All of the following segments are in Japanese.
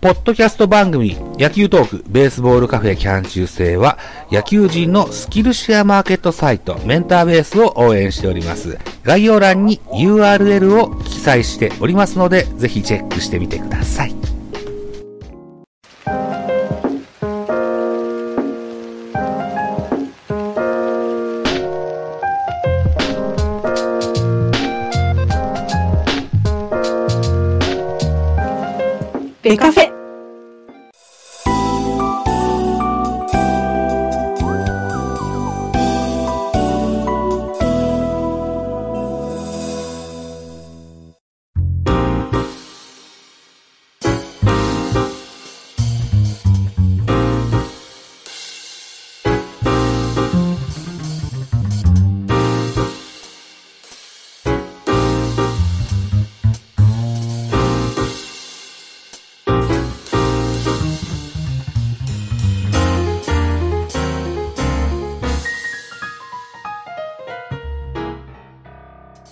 ポッドキャスト番組、野球トーク、ベースボールカフェキャン中制は、野球人のスキルシェアマーケットサイト、メンターベースを応援しております。概要欄に URL を記載しておりますので、ぜひチェックしてみてください。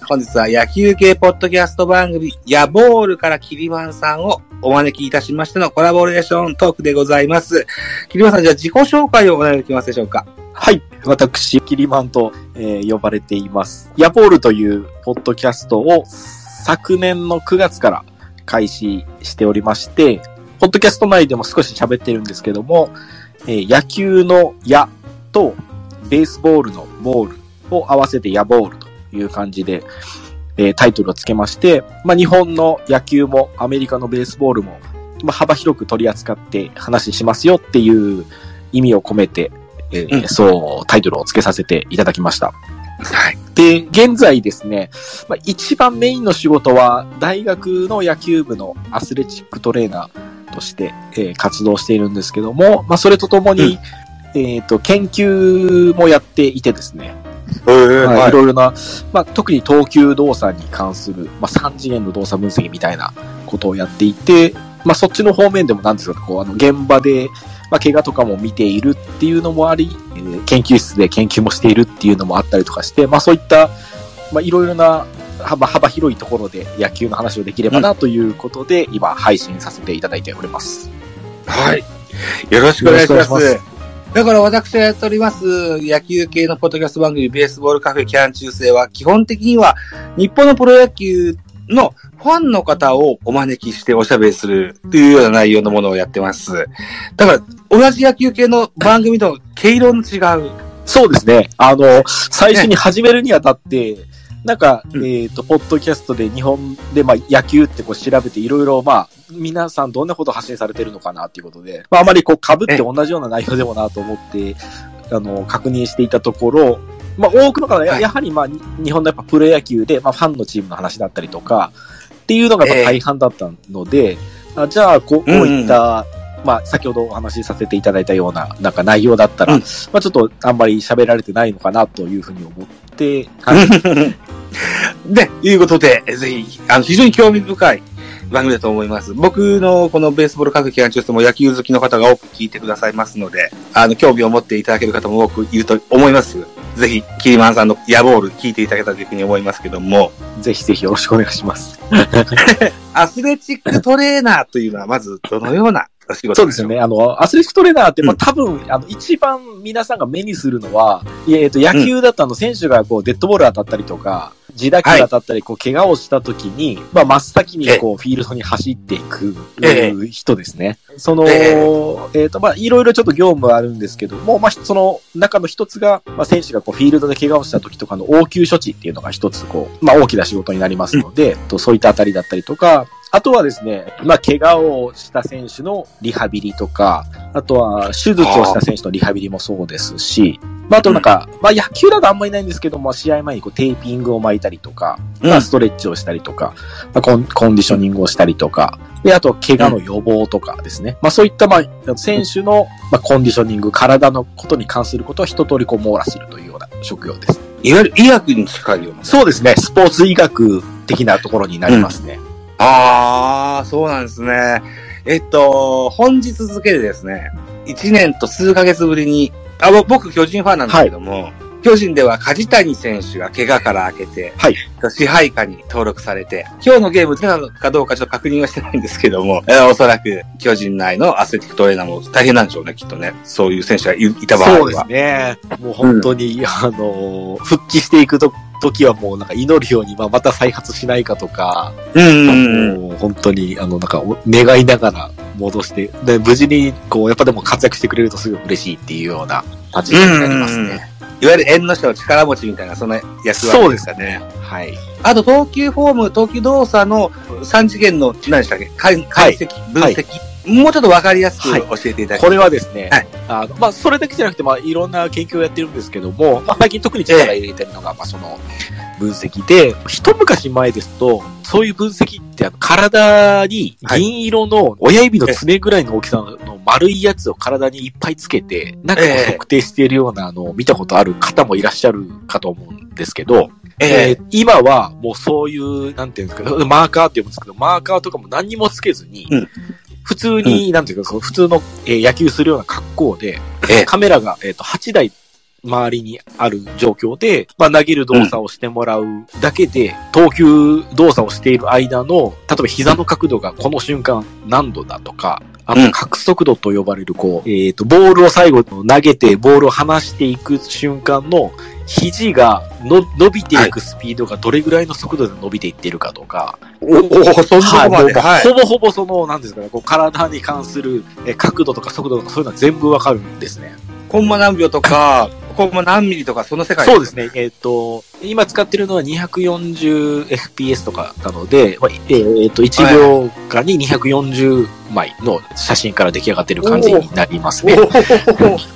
本日は野球系ポッドキャスト番組、ヤボールからキリマンさんをお招きいたしましてのコラボレーショントークでございます。キリマンさん、じゃあ自己紹介をお願いできますでしょうか？はい。私、キリマンと、えー呼ばれています。ヤポールというポッドキャストを昨年の9月から開始しておりまして、ポッドキャスト内でも少し喋ってるんですけども、えー野球の矢とベースボールのボールを合わせてヤボールという感じで、えータイトルをつけまして、まあ、日本の野球もアメリカのベースボールも、まあ、幅広く取り扱って話しますよっていう意味を込めて、えーうんそう、タイトルを付けさせていただきました。はい。で、現在ですね、まあ、一番メインの仕事は、大学の野球部のアスレチックトレーナーとして、えー活動しているんですけども、まあ、それとともに、えっ、と、研究もやっていてですね、はい、いろいろな、まあ、特に投球動作に関する、まあ、3次元の動作分析みたいなことをやっていて、まあ、そっちの方面でもなんですか、こう、あの、現場で、まあ、怪我とかも見ているっていうのもあり、えー研究室で研究もしているっていうのもあったりとかして、まあ、そういった、まあ、いろいろな幅、幅広いところで野球の話をできればなということで、今、配信させていただいております。はい。よろしくお願いします。だから私がやっております野球系のポッドキャスト番組ベースボールカフェキャン中世は基本的には日本のプロ野球のファンの方をお招きしておしゃべりするというような内容のものをやってます。だから同じ野球系の番組と毛色の違う。そうですね。あの、最初に始めるにあたって、なんか、うん。えっ、と、ポッドキャストで日本で、まあ、野球ってこう調べていろいろ、まあ、皆さんどんなことを発信されてるのかなっていうことで、まあ、あまりこう被って同じような内容でもなと思って、あの、確認していたところ、まあ、多くの方はや,、はい。やはり、まあ、に日本のやっぱプロ野球で、まあ、ファンのチームの話だったりとか、っていうのがやっぱ大半だったので、あじゃあこう、こういった、まあ、先ほどお話しさせていただいたような、なんか内容だったら、うん。まあ、ちょっとあんまり喋られてないのかなというふうに思って、はい。で、いうことで、ぜひ、あの、非常に興味深い番組だと思います。僕のこのベースボールカフェ期間中でも野球好きの方が多く聞いてくださいますので、あの、興味を持っていただける方も多くいると思います。ぜひ、キリマンさんのヤボール聞いていただけたらというふうに思いますけども、ぜひぜひよろしくお願いします。アスレチックトレーナーというのはまずどのようなそうですよね。あの、アスレチックトレーナーって、まあ、うん。多分、あの、一番皆さんが目にするのは、えっと、野球だとあの、選手がこう、デッドボール当たったりとか、自打球当たったり、こう、怪我をした時に、まあ、真っ先にこう、フィールドに走っていくえ人ですね。その、ええ。っと、まあ、いろいろちょっと業務はあるんですけども、まあ、その中の一つが、まあ、選手がこう、フィールドで怪我をした時とかの応急処置っていうのが一つ、こう、まあ、大きな仕事になりますので、とそういったあたりだったりとか、あとはですね、まあ、怪我をした選手のリハビリとか、あとは手術をした選手のリハビリもそうですし、まあ、あとなんか、まあ、野球だとあんまりないんですけども、試合前にこうテーピングを巻いたりとか、うんまあ、ストレッチをしたりとか、まあ、コンコンディショニングをしたりとか、で、あと、怪我の予防とかですね。まあ、そういった、まあ、選手の、まあ、コンディショニング、体のことに関することを一通りこう網羅するというような職業です。いわゆる医薬に近いような。そうですね。スポーツ医学的なところになりますね。ああ、そうなんですね。えっと、本日付でですね、1年と数ヶ月ぶりに、あ、ぼ僕巨人ファンなんですけども、巨人では梶谷選手が怪我から明けて、はい。支配下に登録されて、今日のゲーム出たのかどうかちょっと確認はしてないんですけども、えーおそらく巨人内のアスレティックトレーナーも大変なんでしょうね、きっとね。そういう選手がいいた場合は。そうですね。もう本当に、あの、復帰していくと時はもうなんか祈るように、まあ、また再発しないかとか、うんうんうん。もう本当に、あの、なんかお願いながら戻して、で、無事に、こう、やっぱでも活躍してくれるとすごい嬉しいっていうような感じになりますね。いわゆる縁の下の力持ちみたいな、そんな役割ですかね。はい。あと、投球フォーム、投球動作の3次元の、何でしたっけ？解解析、分析、もうちょっとわかりやすくはい。教えていただきこれはですね、はい。あの、まあ、それだけじゃなくて、まあ、いろんな研究をやってるんですけども、まあ、最近特に力入れてるのが、まあ、その、分析で、一昔前ですと、そういう分析って、あの、体に銀色の親指の爪ぐらいの大きさの丸いやつを体にいっぱいつけて、なんかこうええ測定しているようなのを見たことある方もいらっしゃるかと思うんですけど、え。えー今はもうそういう、なんていうんですか、マーカーって言うんですけど、マーカーとかも何にもつけずに、うん普通に、なんていうか、その普通の、えー野球するような格好で、ええ。カメラが、えっ、と、8台周りにある状況で、まあ、投げる動作をしてもらうだけで、投球動作をしている間の、例えば膝の角度がこの瞬間何度だとか、あとうん。角速度と呼ばれる、こう、えっ、と、ボールを最後投げて、ボールを離していく瞬間の、肘がの伸びていくスピードがどれぐらいの速度で伸びていってるかとか、おお、そんなとこはい。ほぼほぼその、なんですかね、こう体に関するえ角度とか速度とかそういうのは全部わかるんですね。コンマ何秒とか、コンマ何ミリとか、その世界そうですね。えっ、と、今使ってるのは 240fps とかなので、まあえっ、と、1秒間に240枚の写真から出来上がってる感じになりますね。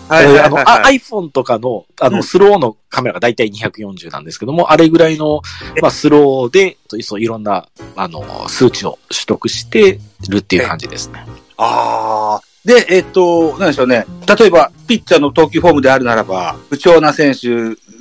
iPhone とかの、あの、うんスローのカメラがだいたい240なんですけども、あれぐらいの、まあ、スローで、そういろんな、あの、数値を取得してるっていう感じですね。ああ。で、えっと、なんでしょうね。例えば、ピッチャーの投球フォームであるならば、不調な選手、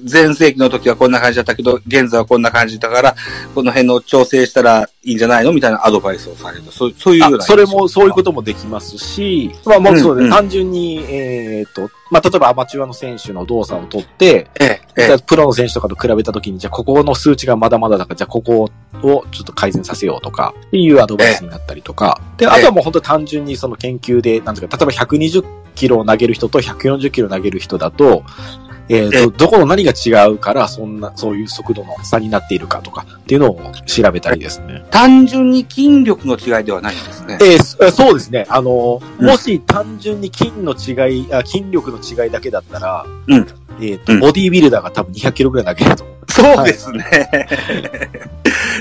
前世紀の時はこんな感じだったけど、現在はこんな感じだから、この辺の調整したらいいんじゃないのみたいなアドバイスをされる。そうそういうようそれも、そういうこともできますし、まあ、もうそうで、うんうん単純に、えっ、と、まあ、例えばアマチュアの選手の動作を取って、ええ、ええ。プロの選手とかと比べたときに、じゃあここの数値がまだまだだから、じゃあここをちょっと改善させようとか、っていうアドバイスになったりとか、で、あとはもう本当単純にその研究で、なんていうか、例えば120キロを投げる人と140キロ投げる人だと、えっ、えと、どこの何が違うから、そんな、そういう速度の差になっているかとか、っていうのを調べたりですね。単純に筋力の違いではないんですね。えーそえそうですね。あの、うんもし単純に筋の違い、あ筋力の違いだけだったら、うんえっ、と、うんボディービルダーが多分200キロぐらい投げると思う。そうですね。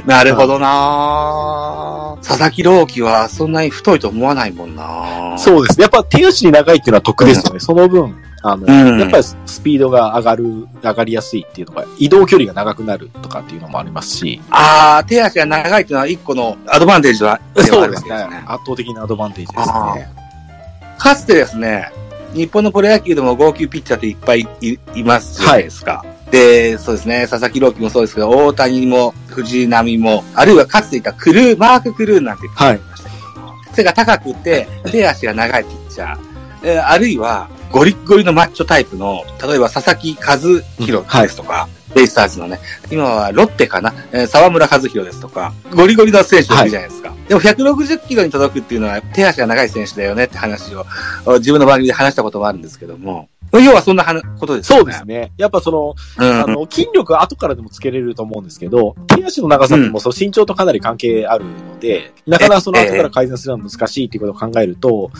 なるほどな佐々木朗希はそんなに太いと思わないもんなそうですね。やっぱ手足に長いっていうのは得ですよね。その分、あの、うんやっぱりスピードが上がる、上がりやすいっていうのが、移動距離が長くなるとかっていうのもありますし。ああ、手足が長いっていうのは一個のアドバンテージは、そうですね。圧倒的なアドバンテージですあね。かつてですね、日本のプロ野球でも号泣ピッチャーっていっぱいいいますじゃないですか。で、そうですね、佐々木朗希もそうですけど、大谷も、藤浪も、あるいはかつていたクルー、マーク・クルーンなんてピッチャーがいましたけども、背が高くて、手足が長いピッチャー、えーあるいは、ゴリッゴリのマッチョタイプの、例えば佐々木和弘ですとか、ベイスターズのね、今はロッテかな、えー沢村和弘ですとか、ゴリゴリの選手がいるじゃないですか。でも160キロに届くっていうのは手足が長い選手だよねって話をお自分の番組で話したこともあるんですけども、要はそんな話ことですよね。そうですね。やっぱその、うん。あの、筋力は後からでもつけれると思うんですけど、手足の長さってもうその身長とかなり関係あるので、なかなかその後から改善するのは難しいっていうことを考えると、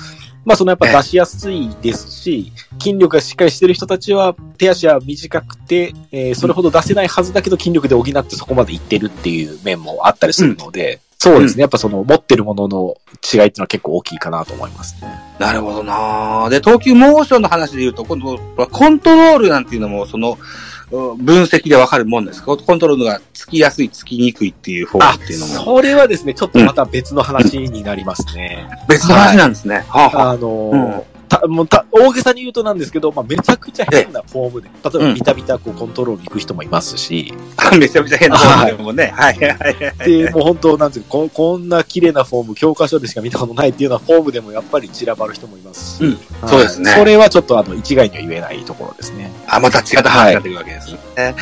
まあそのやっぱ出しやすいですし、筋力がしっかりしてる人たちは手足は短くて、えーそれほど出せないはずだけど筋力で補ってそこまでいってるっていう面もあったりするので、そうですね。やっぱその持ってるものの違いっていうのは結構大きいかなと思いますね。なるほどなで、投球モーションの話で言うと、今度、コントロールなんていうのも、その、う分析でわかるもんですか？コントロールがつきやすい、つきにくいっていう方あっていうの、も、それはですね、ちょっとまた別の話になりますね。別の話なんですね。はあはああのーうんた、もうた、大げさに言うとなんですけど、まあ、めちゃくちゃ変なフォームで、例えばうんビタビタこうコントロール行く人もいますし、あ めちゃめちゃ変なフォームでもね。はいはいはい。で、もう本当、なんていうかこ、こんな綺麗なフォーム、教科書でしか見たことないっていうようなフォームでもやっぱり散らばる人もいますし、うんはいそうですねそれはちょっとあの、一概には言えないところですね。あ、また違った話になってくるわけですね。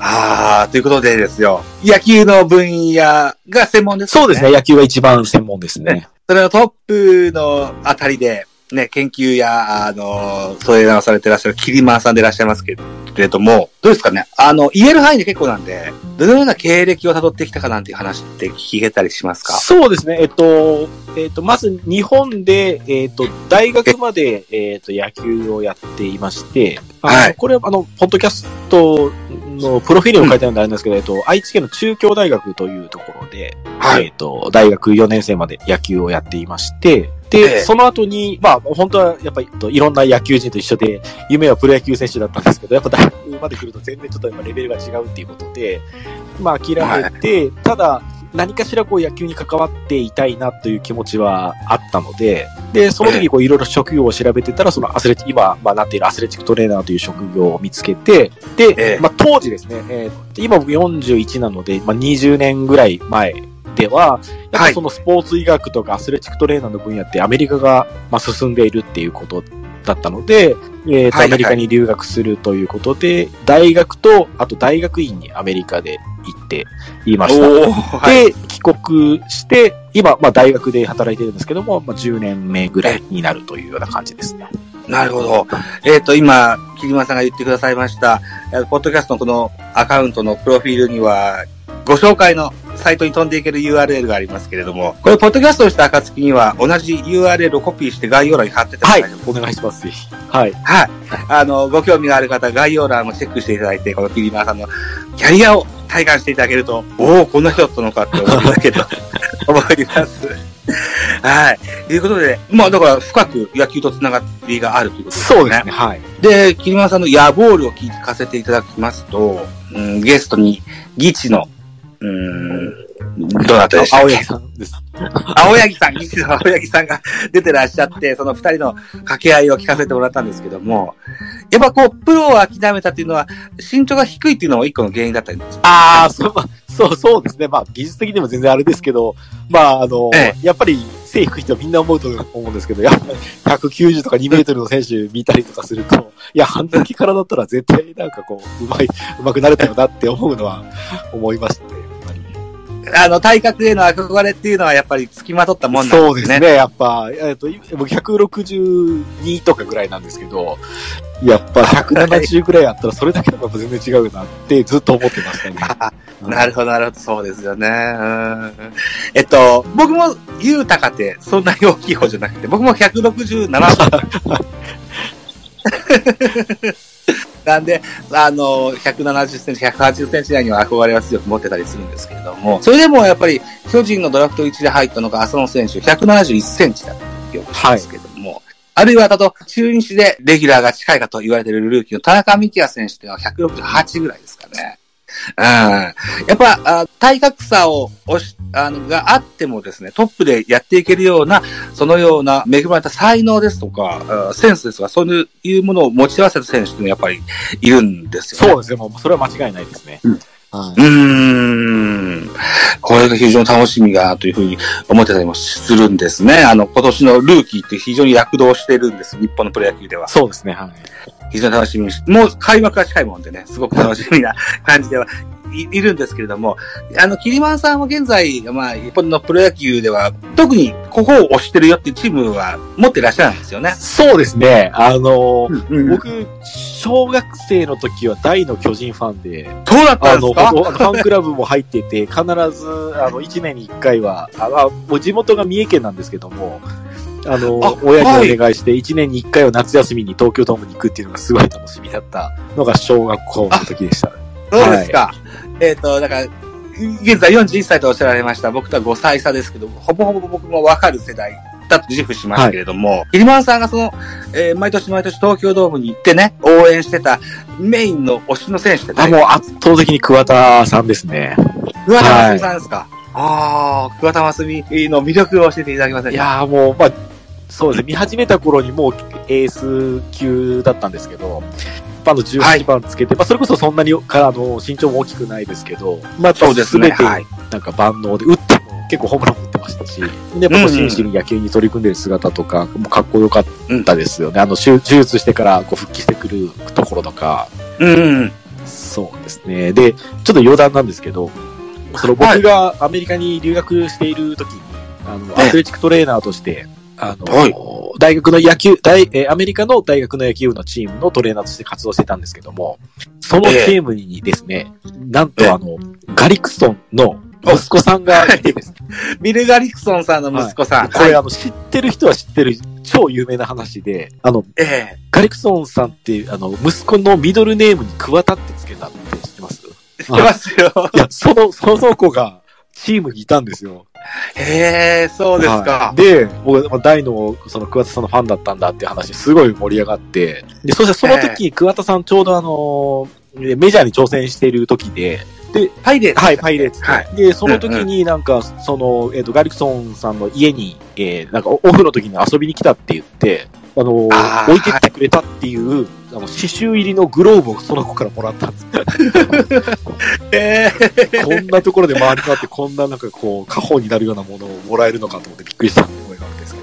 ああ、ということでですよ。野球の分野が専門ですそうですね、。野球が一番専門ですね。それのトップのあたりで、ね、研究や、あの、そういうのをされてらっしゃるキリマンさんでいらっしゃいますけれども、どうですかね？あの、言える範囲で結構なんで、どのような経歴を辿ってきたかなんていう話って聞けたりしますか？そうですね、えっと、えっと、まず日本で、えっと、大学まで、えっと、野球をやっていまして、はい。これはあの、ポッドキャストのプロフィールを書いてあるんであれなんですけど、えっと、愛知県の中京大学というところで、はい。えっと、大学4年生まで野球をやっていまして、で、ええ。その後に、まあ、本当はやっぱり、えっといろんな野球人と一緒で、夢はプロ野球選手だったんですけど、やっぱ大学まで来ると全然ちょっとやっぱレベルが違うっていうことで、まあ諦めて、ただ、何かしらこう野球に関わっていたいなという気持ちはあったので、で、その時こういろいろ職業を調べてたら、そのアスレチ今、まあなっているアスレチックトレーナーという職業を見つけて、で、ええ。まあ当時ですね、えー今僕41なので、まあ20年ぐらい前では、やっぱそのスポーツ医学とかアスレチックトレーナーの分野ってアメリカがまあ進んでいるっていうことだったので、えーとはいアメリカに留学するということで、大学と、あと大学院にアメリカで行っていました。はい。で、帰国して、今、まあ大学で働いてるんですけども、まあ10年目ぐらいになるというような感じですね。なるほど。えっ、と、今、キリマンさんが言ってくださいました、えーポッドキャストのこのアカウントのプロフィールには、ご紹介のサイトに飛んでいける URL がありますけれども、これ、ポッドキャストをした暁には、同じ URL をコピーして概要欄に貼っててもはい。お願いします、ぜひ。はい。はい。あの、ご興味がある方、概要欄もチェックしていただいて、このキリマンさんのキャリアを体感していただけると、おお、こんな人だったのかって思いただけると 思います。はい。ということで、まあだから深く野球とつながりがあるということですね。そうですね、はい。で、キリマンさんの野ボールを聞かせていただきますと、うん、ゲストに、ギチの、うん、どなたでした青柳さんです。青柳さん、ギチの青柳さんが出てらっしゃって、その二人の掛け合いを聞かせてもらったんですけども、やっぱこう、プロを諦めたっていうのは、身長が低いっていうのも一個の原因だったんですああ、そう、まあそう、そうですね。まあ、技術的にも全然あれですけど、まあ、あの、えやっぱり背低い人はみんな思うと思うんですけど、やっぱり190とか2メートルの選手見たりとかすると、いや、半時からだったら絶対なんかこう、うまい、うまくなれたよなって思うのは思いましたね。あの、体格への憧れっていうのはやっぱり付きまとったもんなんですね。そうですね。やっぱ、えっと、僕162とかぐらいなんですけど、やっぱ170ぐらいあったらそれだけでも全然違うなってずっと思ってましたね。なるほど、なるほど、そうですよね。うんえっと、僕も、ゆうたかって、そんなに大きい方じゃなくて、僕も167 なんで、あの、170センチ、180センチ内には憧れは強く持ってたりするんですけれども、それでもやっぱり、巨人のドラフト1で入ったのが浅野選手、171センチだった記憶ですけども、あるいは、だと、中日でレギュラーが近いかと言われているルーキーの田中幹也選手っていうのは168ぐらいですかね。うん。やっぱ、あ体格差を押し、あの、があってもですね、トップでやっていけるような、そのような恵まれた才能ですとか、あセンスですとか、そういうものを持ち合わせた選手っていうのはやっぱりいるんですよね。そうですね。もうそれは間違いないですね。うんはい。うーん。これが非常に楽しみだなというふうに思ってたりもするんですね。あの、今年のルーキーって非常に躍動してるんです。日本のプロ野球では。そうですね。はい。非常に楽しみにし、もう開幕が近いもんでね、すごく楽しみな感じではい、いるんですけれども、あの、キリマンさんは現在、まあ、日本のプロ野球では、特にここを推してるよっていうチームは持ってらっしゃるんですよね。そうですね。あの、うん僕、僕、小学生の時は大の巨人ファンで、そうだったんですか？あのファンクラブも入ってて、必ず、あの、1年に1回は、ああもう地元が三重県なんですけども、あの、あ親にお願いして、1年に1回は夏休みに東京ドームに行くっていうのがすごい楽しみだったのが小学校の時でした。そうですか。えっ、と、だから、現在41歳とおっしゃられました。僕とは5歳差ですけど、ほぼほぼ僕もわかる世代だと自負しますけれども、キリマンさんがその、えー毎年毎年東京ドームに行ってね、応援してたメインの推しの選手ってあ、誰もう圧倒的に桑田さんですね。桑田真澄さんですか、ああ、桑田真澄の魅力を教えていただけませんか？いやーもう、まあ、そうですね、見始めた頃にもうエース級だったんですけど、あの18番つけて、まあそれこそそんなにかあの身長も大きくないですけど、まあそうですね。全てはい。なんか万能で、打っても結構ホームランも打ってましたし、で、やっぱ真摯に野球に取り組んでる姿とか、もうかっこよかったですよね。あの手手術してからこう復帰してくるところとか、うん。そうですね。で、ちょっと余談なんですけど、その僕がアメリカに留学している時に、あの、ええ。アスレチックトレーナーとして、あの、はい。大学の野球、大、えーアメリカの大学の野球部のチームのトレーナーとして活動してたんですけども、そのチームにですね、なんええ。とあの、ガリクソンの息子さんがい。てですね、ビル・ガリクソンさんの息子さん。はい。これあの、知ってる人は知ってる超有名な話で、あの、えガリクソンさんって、あの、息子のミドルネームに桑田ってつけたって知ってます？え知ってますよ。いや、その、その子が、チームにいたんですよ。へえ、そうですはかい。で、僕、まあ大の、その桑田さんのファンだったんだっていう話、すごい盛り上がって、で、そしてその時、桑田さんちょうどあのーメジャーに挑戦している時で、パイレーツ。はい、パイレーツで。はいで、その時になんか、その、えっ、と、ガリクソンさんの家に、えー、なんかオフの時に遊びに来たって言って、あのー置いてってくれたっていう、あの、刺繍入りのグローブをその子からもらったんです。ええ。こんなところで回り回って、こんななんかこう、過保になるようなものをもらえるのかと思ってびっくりした思いがあるんですけ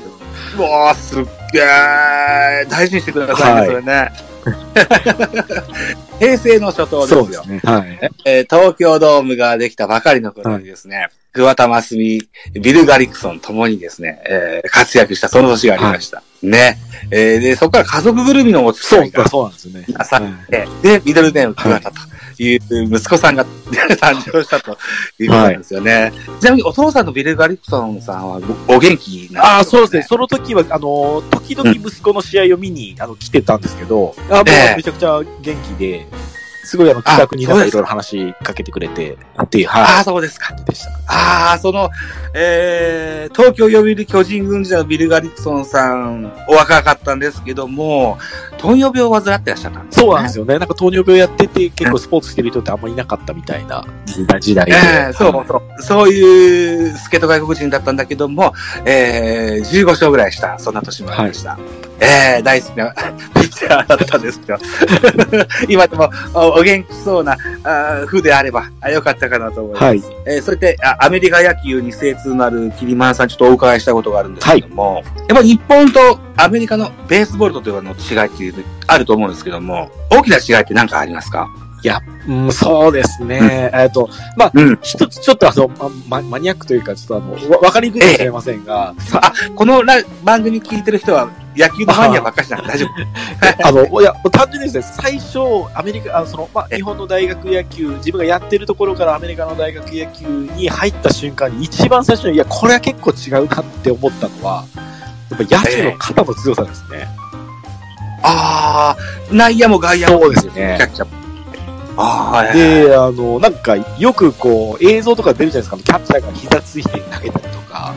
ど。うわーすっげー。大事にしてくださいね、はいそれね。平成の初頭ですよ。ね。はい。えー東京ドームができたばかりの頃にですね、桑田真澄、ビル・ガリクソンともにですね、えー活躍したその年がありました。ね。えーで、そこから家族ぐるみのお付きそう合いが、そうなんですよね。なさはいえで、ミドルネーム桑田という息子さんが誕生したということなんですよね。ちなみにお父さんのビル・ガリクソンさんはお元気なんああ、そうですね。その時は、あの、時々息子の試合を見に、あの、来てたんですけど、あもうええめちゃくちゃ元気で、すごいあの、気楽になんかいろいろ話しかけてくれて、っていう、ああ、はそうですか。い。でした。ああ、その、えー、東京読売巨人軍時代のビル・ガリクソンさん、お若かったんですけども、糖尿病を患ってらっしゃったんですよ、ね。そうなんですよね。なんか糖尿病やってて、結構スポーツしてる人ってあんまりいなかったみたいな時代で。ええそうそう。そういう助っ人外国人だったんだけども、えー、15勝ぐらいした、そんな年もありました。えー、大好きなピッチャーだったんですけど、今でもおお元気そうなあー風であればあよかったかなと思います。はい。えーそれであアメリカ野球に精通のあるキリマンさんちょっとお伺いしたことがあるんですけども、やっぱり日本とアメリカのベースボールとというの違いっていうあると思うんですけども、大きな違いって何かありますか？うん、そうですね。えっと、まあ、うん。一つちょっとあの、ま、ママニアックというか、ちょっとあの、わわかりにくいかもしれませんが、さあ、このラ番組聞いてる人は野球のマニアばっかりじゃなくて大丈夫。あの、いや、単純にですね、最初、アメリカ、あのその、まあ、え日本の大学野球、自分がやってるところからアメリカの大学野球に入った瞬間に、一番最初に、いや、これは結構違うなって思ったのは、やっぱ野手の肩の強さですね。ああ、内野も外野も。そうですねキャッチャーも。あで、あの、なんか、よくこう、映像とか出るじゃないですか、キャッチャーが膝ついて投げたりとか、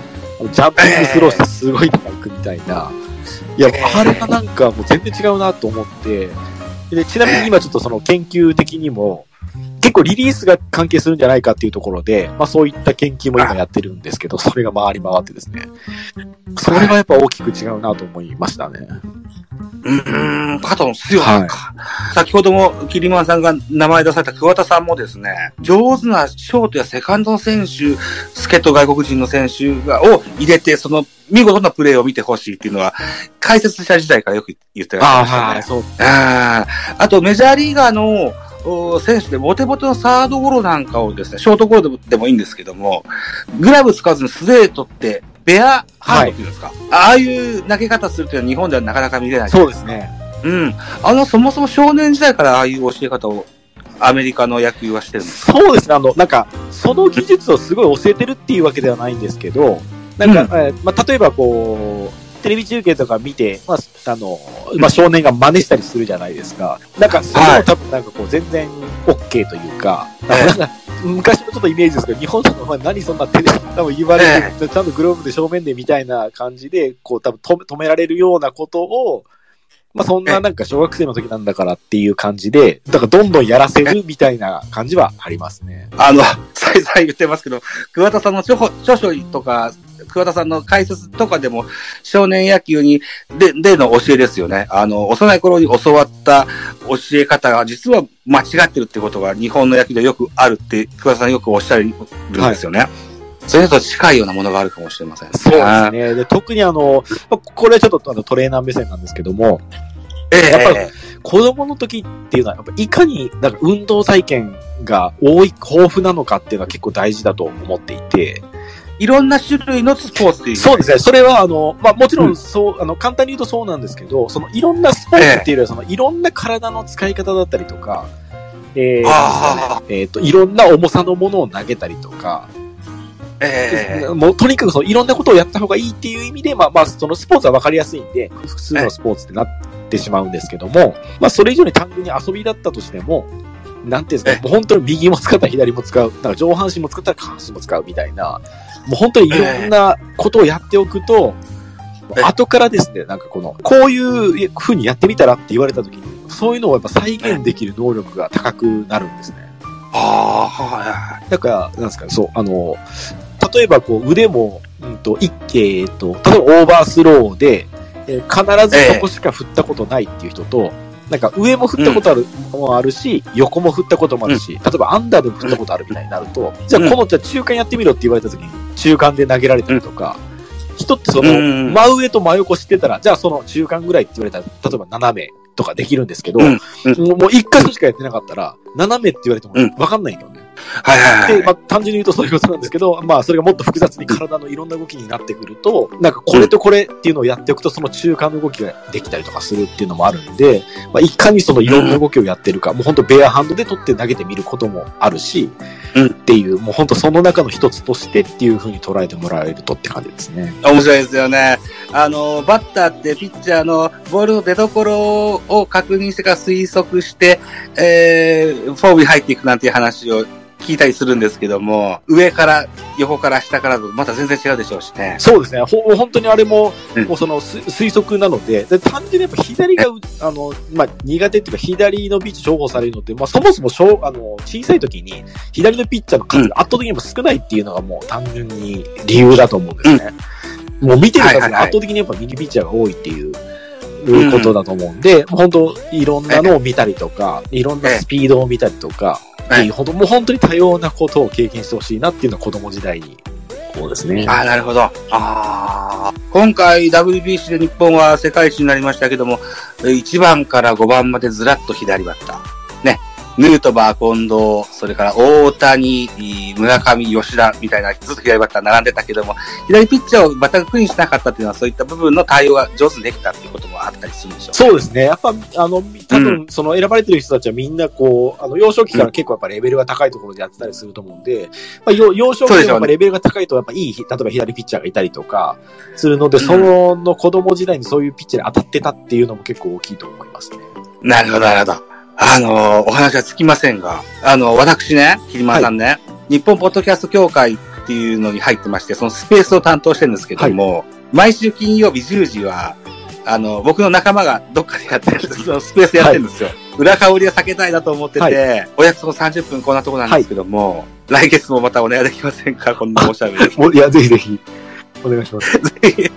ジャンピングスローしてすごい高くみたいな。いや、ええあれがなんかもう全然違うなと思って、で、ちなみに今ちょっとその研究的にも、結構リリースが関係するんじゃないかっていうところで、まあそういった研究も今やってるんですけど、それが回り回ってですね。それはやっぱ大きく違うなと思いましたね。うーん、肩の強さか。先ほども、キリマンさんが名前出された桑田さんもですね、上手なショートやセカンドの選手、助っ人外国人の選手が、を入れて、その見事なプレーを見てほしいっていうのは、解説者時代からよく言ってらっしゃいましたね。そう。あーあと、メジャーリーガーのお選手でボテボテのサードゴロなんかをですね、ショートゴロでもいいんですけども、グラブ使わずに素手で取って、ベアハードっていうんですか、ああいう投げ方するっていうのは日本ではなかなか見れない。そうですね。うん。あの、そもそも少年時代からああいう教え方をアメリカの野球はしてるんです。そうですね。あの、なんか、その技術をすごい教えてるっていうわけではないんですけど、なんか、えーまあ、例えばこう、テレビ中継とか見て、まあ、あの、まあ、少年が真似したりするじゃないですか。なんか、それも多分なんかこう、全然 OK というか、ええなんか昔のちょっとイメージですけど、日本のお前何そんな手で多分言われえて、ちゃんとグローブで正面でみたいな感じで、こう多分止め止められるようなことを、まあそんななんか小学生の時なんだからっていう感じで、だからどんどんやらせるみたいな感じはありますね。あの、再々言ってますけど、桑田さんの著書著書とか桑田さんの解説とかでも、少年野球に、で、での教えですよね。あの、幼い頃に教わった教え方が、実は間違ってるってことが、日本の野球でよくあるって、桑田さんよくおっしゃるんですよね。それと近いようなものがあるかもしれません。そうですね。で、特にあの、まあこれはちょっとあのトレーナー目線なんですけども、ええやっぱり子供の時っていうのは、やっぱいかに、なんか運動体験が多い、豊富なのかっていうのは結構大事だと思っていて、いろんな種類のスポーツっていう。そうですね。それは、あの、まあ、もちろん、そう、あの、簡単に言うとそうなんですけど、その、いろんなスポーツっていうよりは、その、いろんな体の使い方だったりとか、えー、あえっ、と、いろんな重さのものを投げたりとか、ええ。もうとにかくそのいろんなことをやった方がいいっていう意味で、まあまあ、そのスポーツは分かりやすいんで、複数のスポーツってなってしまうんですけども、まあそれ以上に単純に遊びだったとしても、なんていうんですか、もう本当に右も使ったら左も使う、なんか上半身も使ったら下半身も使うみたいな、もう本当にいろんなことをやっておくと、ええ後からですね、なんかこの、こういう風にやってみたらって言われた時に、そういうのをやっぱ再現できる能力が高くなるんですね。ああ、はだから、なんですかね、そう、あの、例えばこう腕も、うんと、一えっと、例えばオーバースローで、えー必ずそこしか振ったことないっていう人と、なんか上も振ったことある、もあるし、横も振ったこともあるし、例えばアンダーでも振ったことあるみたいになると、じゃあこの、じゃあ中間やってみろって言われた時に、中間で投げられたりとか、人ってその、うん。真上と真横知ってたら、じゃあその中間ぐらいって言われたら、例えば斜めとかできるんですけど、もう一箇所しかやってなかったら、斜めって言われてもうん。わかんないよね。はいはいで、はい。まあ、単純に言うとそういうことなんですけど、まあ、それがもっと複雑に体のいろんな動きになってくると、なんかこれとこれっていうのをやっておくと、その中間の動きができたりとかするっていうのもあるんで、まあ、いかにそのいろんな動きをやってるか、もう本当ベアハンドで取って投げてみることもあるし、うんっていう、もう本当その中の一つとしてっていうふうに捉えてもらえるとって感じですね。面白いですよね。あの、バッターってピッチャーのボールの出所を確認してから推測して、えー、フォームに入っていくなんていう話を聞いたりするんですけども、上から、横から下からとまた全然違うでしょうしね。そうですね。ほ本当にあれも、うんもうその推推測なので、で単純にやっぱ左がう、あの、まあ、苦手っていうか左のピッチ重宝されるのって、まあ、そもそも小、あの、小さい時に左のピッチャーの数が圧倒的にやっぱ少ないっていうのがもう単純に理由だと思うんですね。もう見てる数が圧倒的にやっぱ右ピッチャーが多いっていう。いうことだと思うんで、本当いろんなのを見たりとか、いろんなスピードを見たりとか、いう本当もう本当に多様なことを経験してほしいなっていうのは子供時代に、こうですね。ああ、なるほど。ああ。今回 WBC で日本は世界一になりましたけども、1番から5番までずらっと左バッター。ね。ヌートバー、近藤、それから大谷、村上、吉田みたいなずっと左バッター並んでたけども、左ピッチャーを全く苦にしなかったっていうのはそういった部分の対応が上手にできたっていうこともあったりするんでしょう。そうですね。やっぱ、あの、多分、その選ばれてる人たちはみんなこう、あの、幼少期から結構やっぱレベルが高いところでやってたりすると思うんで、まあ、幼幼少期でもやっぱレベルが高いと、やっぱいい、例えば左ピッチャーがいたりとか、するので、その、の子供時代にそういうピッチャーに当たってたっていうのも結構大きいと思いますね。なるほど、なるほど。あのーお話はつきませんが、あの、私ね、ひりまさんね、日本ポッドキャスト協会っていうのに入ってまして、そのスペースを担当してるんですけども、毎週金曜日10時は、あの、僕の仲間がどっかでやってるんです、そのスペースやってるんですよ。裏香りは避けたいなと思ってて、はお約束30分こんなとこなんですけども、来月もまたお願いできませんか？こんなおしゃべり。いや、ぜひぜひ、お願いします。ぜひ、ぜ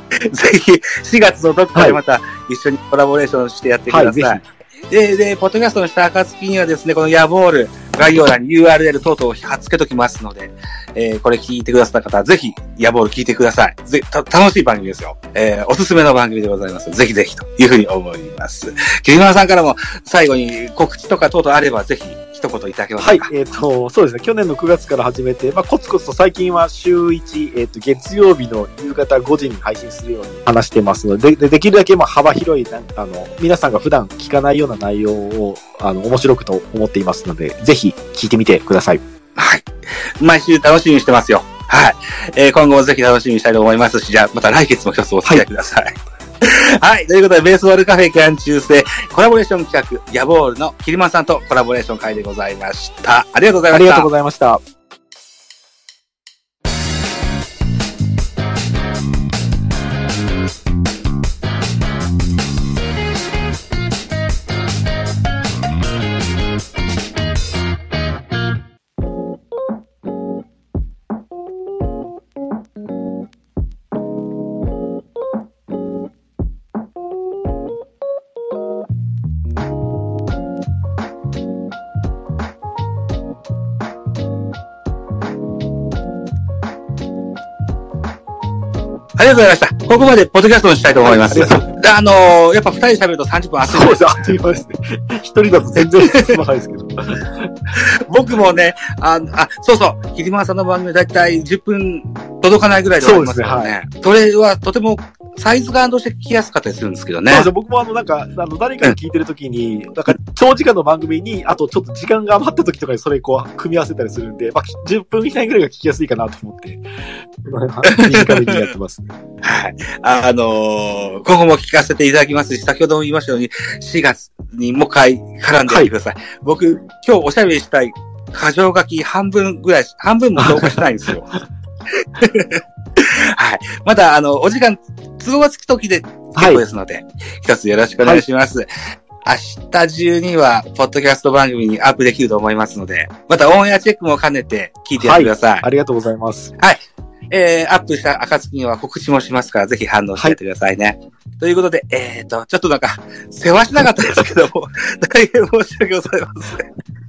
ひ、4月のどっかでまた一緒にコラボレーションしてやってください。で、で、ポッドキャストのした暁にはですね、このヤボール、概要欄に URL 等々を貼っ付けときますので、えーこれ聞いてくださった方、ぜひ、ヤボール聞いてください。ぜた楽しい番組ですよ。えーおすすめの番組でございます。ぜひぜひというふうに思います。キリマンさんからも最後に告知とか等々あれば、ぜひ一言いただけますか？はい、えっ、と、そうですね、去年の9月から始めて、まあ、コツコツと最近は週1、えっ、と、月曜日の夕方5時に配信するように話してますので、でできるだけまあ幅広いな、あの、皆さんが普段聞かないような内容を、あの、面白くと思っていますので、ぜひ聞いてみてください。はい。毎週楽しみにしてますよ。はい。えー今後もぜひ楽しみにしたいと思いますし、じゃあまた来月も一つお付き合いください。はい。ということで、ベースボールカフェキャン中世コラボレーション企画、ヤボールのキリマンさんとコラボレーション会でございました。ありがとうございましたありがとうご。ざいました。ありがとうございました。ここまでポッドキャストにしたいと思います。はいありであのーやっぱ二人で喋ると30分 熱いそうです、あっという間ですね。一人だと全然進まないですけど。僕もね、あ、あ、そうそう、ひりまーさんの番組だいたい10分届かないぐらいで終わりますからね。それはとてもサイズ感として聞きやすかったりするんですけどねそう。ですよ僕もあの、なんか、あの、誰かに聞いてるときに、なんか、長時間の番組に、あとちょっと時間が余ったときとかにそれこう、組み合わせたりするんで、まあ、10分以内ぐらいが聞きやすいかなと思って、短めにやってます。はい。あのー今後も聞かせていただきますし、先ほども言いましたように、4月にもう一回絡んでてください。僕、今日おしゃべりしたい箇条書き半分ぐらい、半分も消化してないんですよ。はい。また、あの、お時間、都合がつくときで結構ですので、一つよろしくお願いします。明日中には、ポッドキャスト番組にアップできると思いますので、またオンエアチェックも兼ねて聞いてやってください。ありがとうございます。えー、アップした暁には告知もしますから、ぜひ反応してやってくださいね。ということで、えーと、ちょっとなんか、世話しなかったですけども、大変申し訳ございません。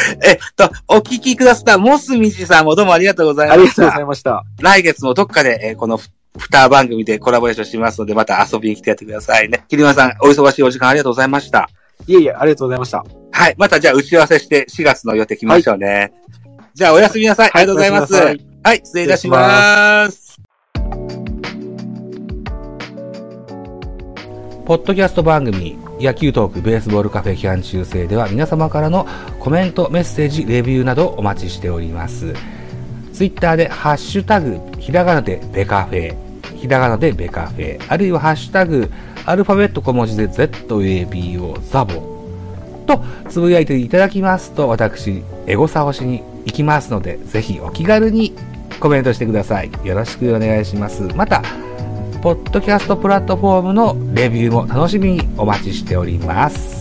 えっと、お聞きくださったモスミジさんもどうもありがとうございましたありがとうござ。いました。来月もどっかで、えーこの二番組でコラボレーションしますので、また遊びに来てやってくださいね。桐間さん、お忙しいお時間ありがとうございました。いえいえ、ありがとうございました。はい。またじゃあ打ち合わせして4月の予定決めましょうね。じゃあおやすみなさい。ありがとうございます。おやすみなさいはい、失礼いたします。ポッドキャスト番組、野球トークベースボールカフェ期間中制では皆様からのコメント、メッセージ、レビューなどお待ちしております。ツイッターでハッシュタグ、ひらがなでベカフェ、ひらがなでベカフェ、あるいはハッシュタグ、アルファベット小文字で ZABO ザボとつぶやいていただきますと、私、エゴサをしに行きますので、ぜひお気軽にコメントしてください。よろしくお願いします。また、ポッドキャストプラットフォームのレビューも楽しみにお待ちしております。